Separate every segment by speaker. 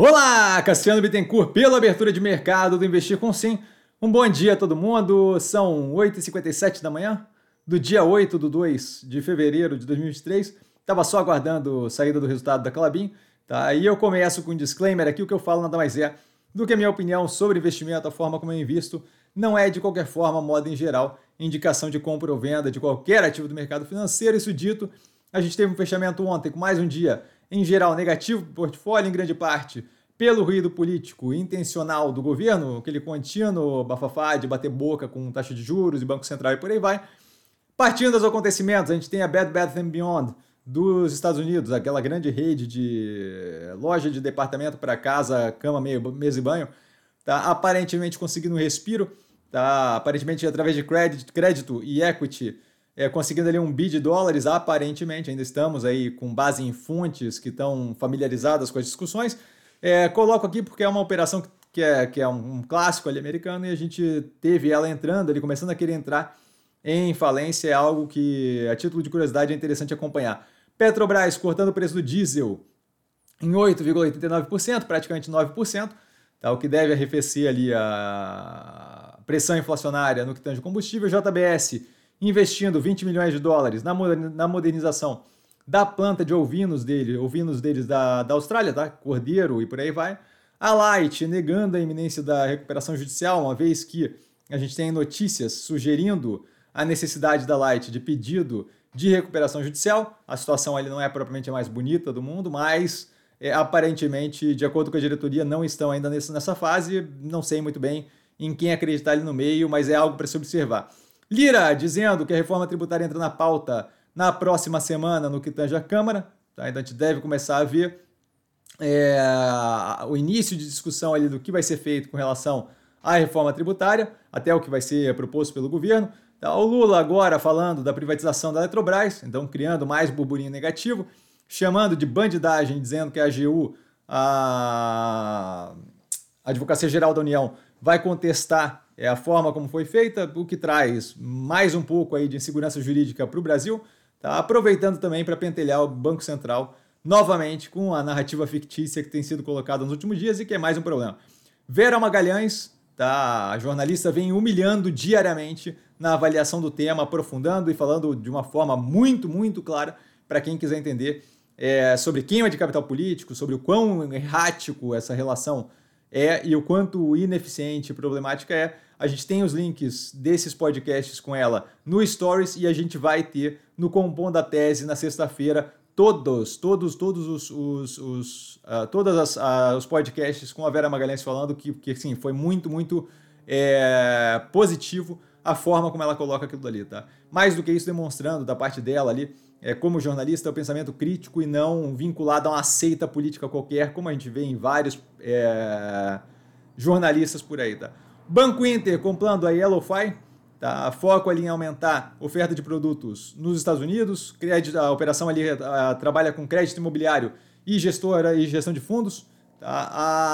Speaker 1: Olá, Cassiano Bittencourt, pela abertura de mercado do Investir com Sim. Um bom dia a todo mundo, são 8h57 da manhã, do dia 8 de 2 de fevereiro de 2023. Estava só aguardando a saída do resultado da Clabin, tá? E eu começo com um disclaimer aqui, o que eu falo nada mais é do que a minha opinião sobre investimento, a forma como eu invisto, não é de qualquer forma, moda em geral, indicação de compra ou venda de qualquer ativo do mercado financeiro. Isso dito, a gente teve um fechamento ontem com mais um dia em geral negativo para o portfólio, em grande parte pelo ruído político intencional do governo, aquele contínuo bafafá de bater boca com taxa de juros e Banco Central e por aí vai. Partindo dos acontecimentos, a gente tem a Bed Bath and Beyond dos Estados Unidos, aquela grande rede de loja de departamento para casa, cama, mesa e banho, tá aparentemente conseguindo um respiro, tá aparentemente através de crédito, crédito e equity, é, conseguindo ali um bi de dólares, aparentemente, ainda estamos aí com base em fontes que estão familiarizadas com as discussões. É, coloco aqui porque é uma operação que é, que é um, clássico ali americano e a gente teve ela entrando ali, começando a querer entrar em falência, é algo que, a título de curiosidade, é interessante acompanhar. Petrobras cortando o preço do diesel em 8,89%, praticamente 9%, tá? o que deve arrefecer ali a pressão inflacionária no que tange combustível. JBS investindo 20 milhões de dólares na modernização da planta de ovinos dele, ovinos deles da, da Austrália, tá? Cordeiro e por aí vai. A Light negando a iminência da recuperação judicial, uma vez que a gente tem notícias sugerindo a necessidade da Light de pedido de recuperação judicial. A situação ali não é propriamente a mais bonita do mundo, mas é, aparentemente, de acordo com a diretoria, não estão ainda nessa, nessa fase. Não sei muito bem em quem acreditar ali no meio, mas é algo para se observar. Lira dizendo que a reforma tributária entra na pauta na próxima semana no que tange a Câmara. Tá? Então a gente deve começar a ver é, o início de discussão ali do que vai ser feito com relação à reforma tributária, até o que vai ser proposto pelo governo. Tá? O Lula agora falando da privatização da Eletrobras, então criando mais burburinho negativo, chamando de bandidagem, dizendo que a AGU, a Advocacia Geral da União, vai contestar é, a forma como foi feita, o que traz mais um pouco aí de insegurança jurídica para o Brasil, tá? aproveitando também para pentelhar o Banco Central novamente com a narrativa fictícia que tem sido colocada nos últimos dias e que é mais um problema. Vera Magalhães, tá? a jornalista, vem humilhando diariamente na avaliação do tema, aprofundando e falando de uma forma muito, muito clara para quem quiser entender é, sobre queima de capital político, sobre o quão errático essa relação é e o quanto ineficiente e problemática é. A gente tem os links desses podcasts com ela no Stories e a gente vai ter no Compondo da Tese na sexta-feira todos, todos, todos os, os, os uh, todas as, uh, os podcasts com a Vera Magalhães falando que, que sim, foi muito, muito é, positivo a forma como ela coloca aquilo ali, tá? Mais do que isso, demonstrando da parte dela ali, é, como jornalista, o pensamento crítico e não vinculado a uma seita política qualquer, como a gente vê em vários é, jornalistas por aí, tá? Banco Inter comprando a YellowFi, tá? Foco ali em aumentar oferta de produtos nos Estados Unidos, crédito, a operação ali a, trabalha com crédito imobiliário e gestora e gestão de fundos, tá?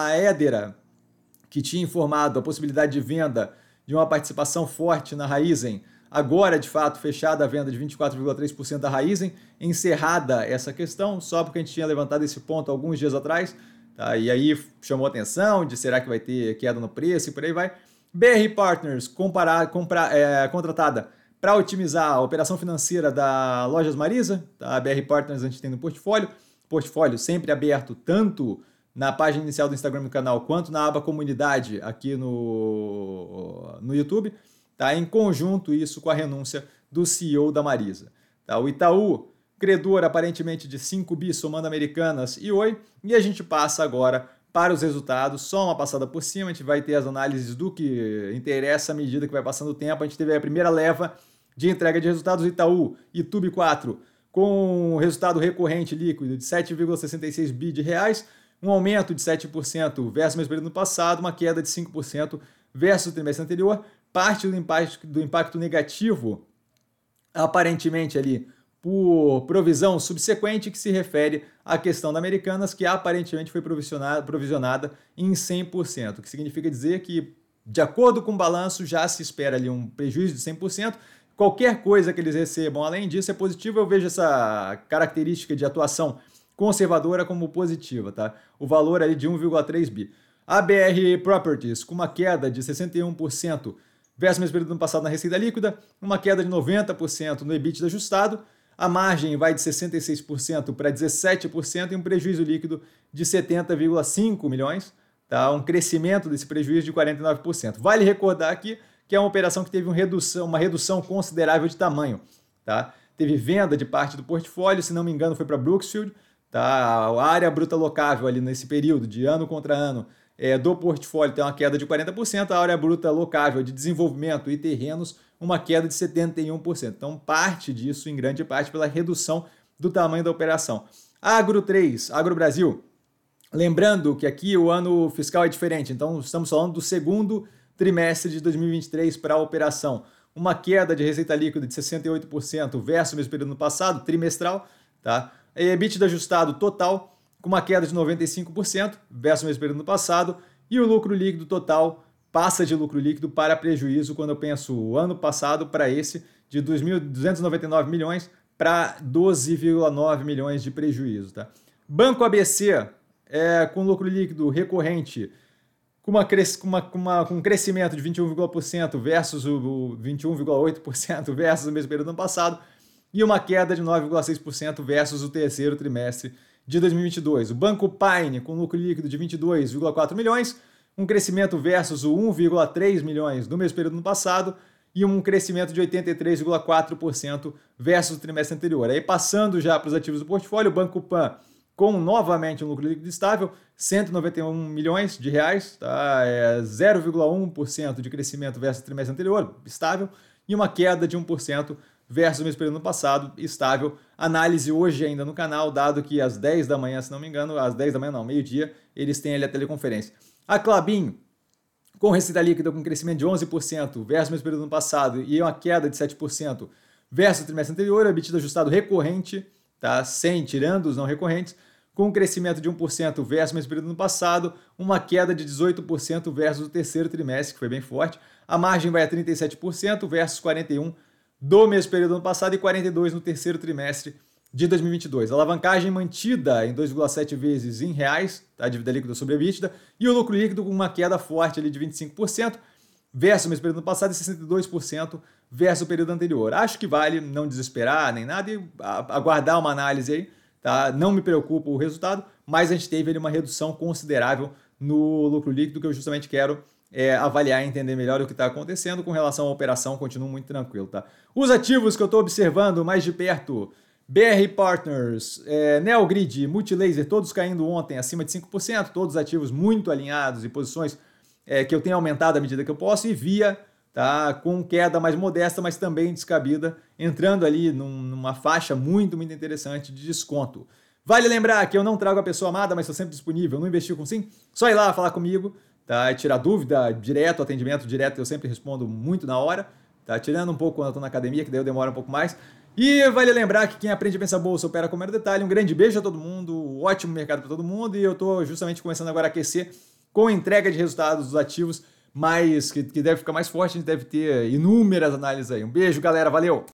Speaker 1: A Edera, que tinha informado a possibilidade de venda de uma participação forte na Raizen, agora de fato fechada a venda de 24,3% da Raizen, encerrada essa questão, só porque a gente tinha levantado esse ponto alguns dias atrás, tá? e aí chamou atenção de será que vai ter queda no preço e por aí vai. BR Partners, comparar, comprar, é, contratada para otimizar a operação financeira da Lojas Marisa, tá? a BR Partners a gente tem no portfólio, portfólio sempre aberto tanto na página inicial do Instagram do canal, quanto na aba comunidade aqui no, no YouTube, tá? em conjunto isso com a renúncia do CEO da Marisa. Tá? O Itaú, credor aparentemente de 5 bi somando Americanas e Oi, e a gente passa agora para os resultados, só uma passada por cima, a gente vai ter as análises do que interessa à medida que vai passando o tempo, a gente teve a primeira leva de entrega de resultados do Itaú, YouTube 4, com resultado recorrente líquido de 7,66 bi de reais, um aumento de 7% versus o mesmo período no passado, uma queda de 5% versus o trimestre anterior, parte do impacto, do impacto negativo, aparentemente ali, por provisão subsequente que se refere à questão da Americanas, que aparentemente foi provisionada, provisionada em 100%, o que significa dizer que, de acordo com o balanço, já se espera ali um prejuízo de 100%. Qualquer coisa que eles recebam além disso é positivo. Eu vejo essa característica de atuação conservadora como positiva, tá? O valor ali de 1,3 bi. A BR Properties com uma queda de 61% versus mesmo período do ano passado na receita líquida, uma queda de 90% no EBITDA ajustado, a margem vai de 66% para 17% e um prejuízo líquido de 70,5 milhões, tá? Um crescimento desse prejuízo de 49%. Vale recordar aqui que é uma operação que teve uma redução, uma redução considerável de tamanho, tá? Teve venda de parte do portfólio, se não me engano, foi para Brooksfield, tá? A área bruta locável ali nesse período de ano contra ano é, do portfólio tem uma queda de 40%, a área bruta locável de desenvolvimento e terrenos, uma queda de 71%. Então, parte disso, em grande parte, pela redução do tamanho da operação. Agro 3, Agro Brasil. Lembrando que aqui o ano fiscal é diferente, então estamos falando do segundo trimestre de 2023 para a operação. Uma queda de receita líquida de 68% versus o mesmo período no passado, trimestral, tá? EBITDA ajustado total com uma queda de 95% versus o mesmo período no passado, e o lucro líquido total passa de lucro líquido para prejuízo quando eu penso o ano passado para esse de 2.299 milhões para 12,9 milhões de prejuízo. Tá? Banco ABC é, com lucro líquido recorrente com, uma, com, uma, com, uma, com um crescimento de 21,% versus o 21,8% versus o mesmo período do ano passado e uma queda de 9,6% versus o terceiro trimestre de 2022. O Banco Pine, com lucro líquido de 22,4 milhões, um crescimento versus o 1,3 milhões do mesmo período no passado e um crescimento de 83,4% versus o trimestre anterior. Aí passando já para os ativos do portfólio, o Banco Pan com novamente um lucro líquido estável, 191 milhões de reais, tá? é 0,1% de crescimento versus o trimestre anterior, estável, e uma queda de 1% versus o mesmo período no passado, estável. Análise hoje ainda no canal, dado que às 10 da manhã, se não me engano, às 10 da manhã não, meio-dia, eles têm ali a teleconferência. A Clabin, com receita líquida com crescimento de 11% versus o mesmo período no passado e uma queda de 7% versus o trimestre anterior, EBITDA ajustado recorrente, tá? sem tirando os não recorrentes, com um crescimento de 1% versus o mesmo período no passado, uma queda de 18% versus o terceiro trimestre, que foi bem forte. A margem vai a 37% versus 41% do mesmo período do ano passado e 42 no terceiro trimestre de 2022. A alavancagem mantida em 2,7 vezes em reais, a dívida líquida sobre a EBITDA, e o lucro líquido com uma queda forte ali de 25% versus o mesmo período passado e 62% versus o período anterior. Acho que vale não desesperar nem nada e aguardar uma análise aí, tá? Não me preocupa o resultado, mas a gente teve ali uma redução considerável no lucro líquido que eu justamente quero é, avaliar e entender melhor o que está acontecendo com relação à operação, continuo muito tranquilo, tá? Os ativos que eu estou observando mais de perto, BR Partners, é, Neogrid, Multilaser, todos caindo ontem acima de 5%, todos ativos muito alinhados e posições é, que eu tenho aumentado à medida que eu posso, e Via, tá, com queda mais modesta, mas também descabida, entrando ali num, numa faixa muito, muito interessante de desconto. Vale lembrar que eu não trago a pessoa amada, mas estou sempre disponível no Investir com Sim. Só ir lá falar comigo tá? Tirar dúvida direto, atendimento direto, eu sempre respondo muito na hora, tá? Tirando um pouco quando eu tô na academia, que daí eu demoro um pouco mais. E vale lembrar que quem aprende a pensar bolsa opera com mero detalhe. Um grande beijo a todo mundo, ótimo mercado para todo mundo. E eu tô justamente começando agora a aquecer com entrega de resultados dos ativos, mais que, que deve ficar mais forte. A gente deve ter inúmeras análises aí. Um beijo, galera, valeu!